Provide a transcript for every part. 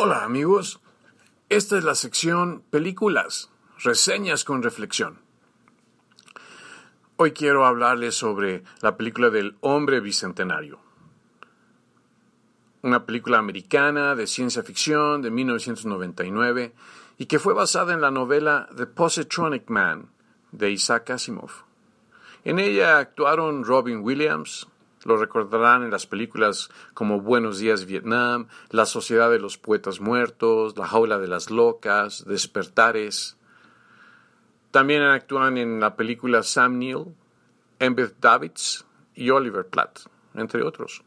Hola amigos, esta es la sección Películas, reseñas con reflexión. Hoy quiero hablarles sobre la película del Hombre Bicentenario. Una película americana de ciencia ficción de 1999 y que fue basada en la novela The Positronic Man de Isaac Asimov. En ella actuaron Robin Williams, lo recordarán en las películas como Buenos días Vietnam, La Sociedad de los Poetas Muertos, La Jaula de las Locas, Despertares. También actúan en la película Sam Neill, Embeth Davids y Oliver Platt, entre otros.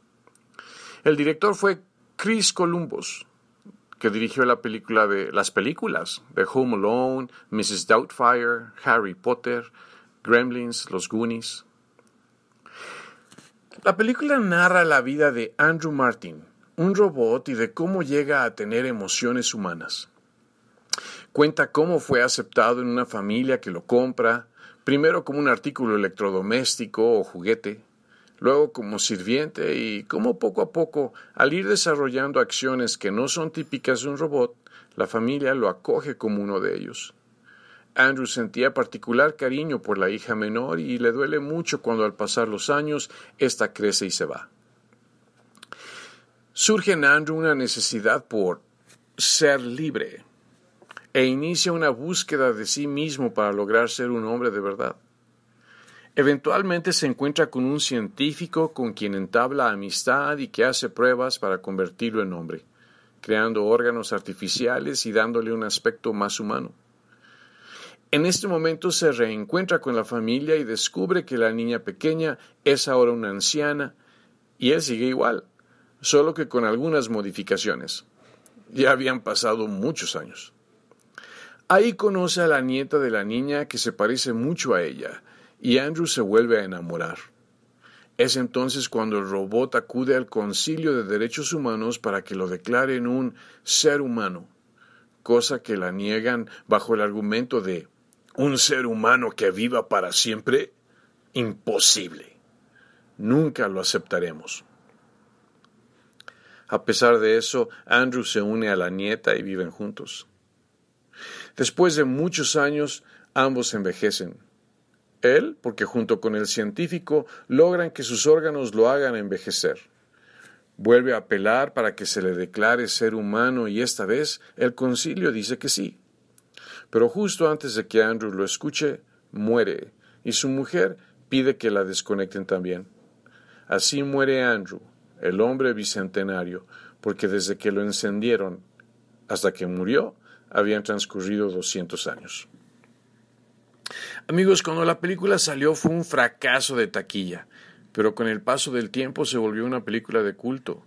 El director fue Chris Columbus, que dirigió la película de las películas de Home Alone, Mrs. Doubtfire, Harry Potter, Gremlins, Los Goonies. La película narra la vida de Andrew Martin, un robot y de cómo llega a tener emociones humanas. Cuenta cómo fue aceptado en una familia que lo compra, primero como un artículo electrodoméstico o juguete, luego como sirviente y cómo poco a poco, al ir desarrollando acciones que no son típicas de un robot, la familia lo acoge como uno de ellos. Andrew sentía particular cariño por la hija menor y le duele mucho cuando al pasar los años ésta crece y se va. Surge en Andrew una necesidad por ser libre e inicia una búsqueda de sí mismo para lograr ser un hombre de verdad. Eventualmente se encuentra con un científico con quien entabla amistad y que hace pruebas para convertirlo en hombre, creando órganos artificiales y dándole un aspecto más humano. En este momento se reencuentra con la familia y descubre que la niña pequeña es ahora una anciana y él sigue igual, solo que con algunas modificaciones. Ya habían pasado muchos años. Ahí conoce a la nieta de la niña que se parece mucho a ella y Andrew se vuelve a enamorar. Es entonces cuando el robot acude al Concilio de Derechos Humanos para que lo declaren un ser humano, cosa que la niegan bajo el argumento de un ser humano que viva para siempre? Imposible. Nunca lo aceptaremos. A pesar de eso, Andrew se une a la nieta y viven juntos. Después de muchos años, ambos envejecen. Él, porque junto con el científico logran que sus órganos lo hagan envejecer. Vuelve a apelar para que se le declare ser humano y esta vez el concilio dice que sí. Pero justo antes de que Andrew lo escuche, muere, y su mujer pide que la desconecten también. Así muere Andrew, el hombre bicentenario, porque desde que lo encendieron hasta que murió, habían transcurrido 200 años. Amigos, cuando la película salió fue un fracaso de taquilla, pero con el paso del tiempo se volvió una película de culto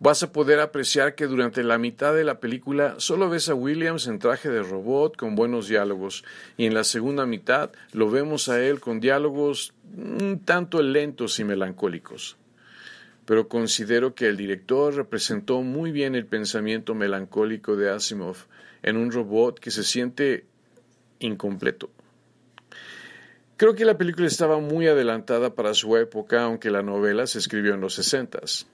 vas a poder apreciar que durante la mitad de la película solo ves a Williams en traje de robot con buenos diálogos y en la segunda mitad lo vemos a él con diálogos un tanto lentos y melancólicos. Pero considero que el director representó muy bien el pensamiento melancólico de Asimov en un robot que se siente incompleto. Creo que la película estaba muy adelantada para su época, aunque la novela se escribió en los sesentas.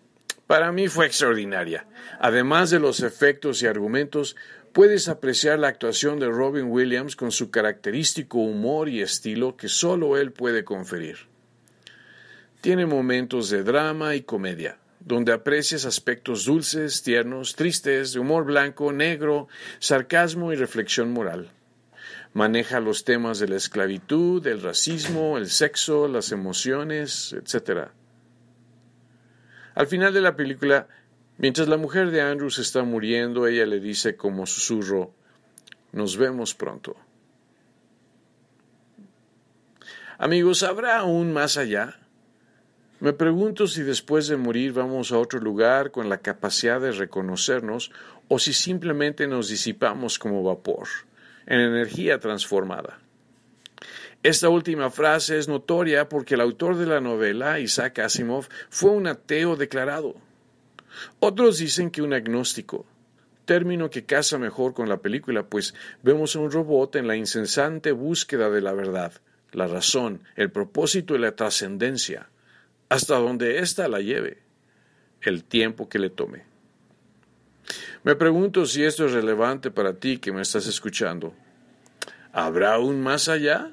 Para mí fue extraordinaria. Además de los efectos y argumentos, puedes apreciar la actuación de Robin Williams con su característico humor y estilo que solo él puede conferir. Tiene momentos de drama y comedia, donde aprecias aspectos dulces, tiernos, tristes, de humor blanco, negro, sarcasmo y reflexión moral. Maneja los temas de la esclavitud, el racismo, el sexo, las emociones, etc. Al final de la película, mientras la mujer de Andrews está muriendo, ella le dice como susurro, nos vemos pronto. Amigos, ¿habrá aún más allá? Me pregunto si después de morir vamos a otro lugar con la capacidad de reconocernos o si simplemente nos disipamos como vapor, en energía transformada. Esta última frase es notoria porque el autor de la novela, Isaac Asimov, fue un ateo declarado. Otros dicen que un agnóstico, término que casa mejor con la película, pues vemos a un robot en la incesante búsqueda de la verdad, la razón, el propósito y la trascendencia hasta donde ésta la lleve, el tiempo que le tome. Me pregunto si esto es relevante para ti que me estás escuchando. ¿Habrá un más allá?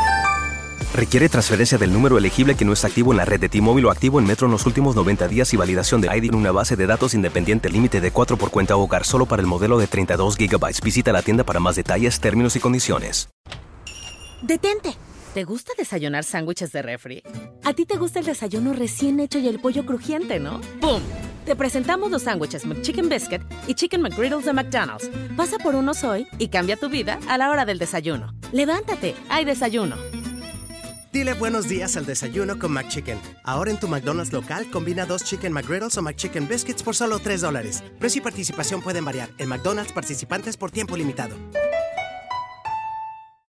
Requiere transferencia del número elegible que no está activo en la red de T-Mobile o activo en Metro en los últimos 90 días y validación de ID en una base de datos independiente límite de 4 por cuenta hogar solo para el modelo de 32 GB. Visita la tienda para más detalles, términos y condiciones. ¡Detente! ¿Te gusta desayunar sándwiches de refri? A ti te gusta el desayuno recién hecho y el pollo crujiente, ¿no? ¡Pum! Te presentamos los sándwiches McChicken Biscuit y Chicken McGriddles de McDonald's. Pasa por unos hoy y cambia tu vida a la hora del desayuno. Levántate, hay desayuno. Dile buenos días al desayuno con McChicken. Ahora en tu McDonald's local combina dos Chicken McGriddles o McChicken Biscuits por solo 3 dólares. Precio y participación pueden variar en McDonald's participantes por tiempo limitado.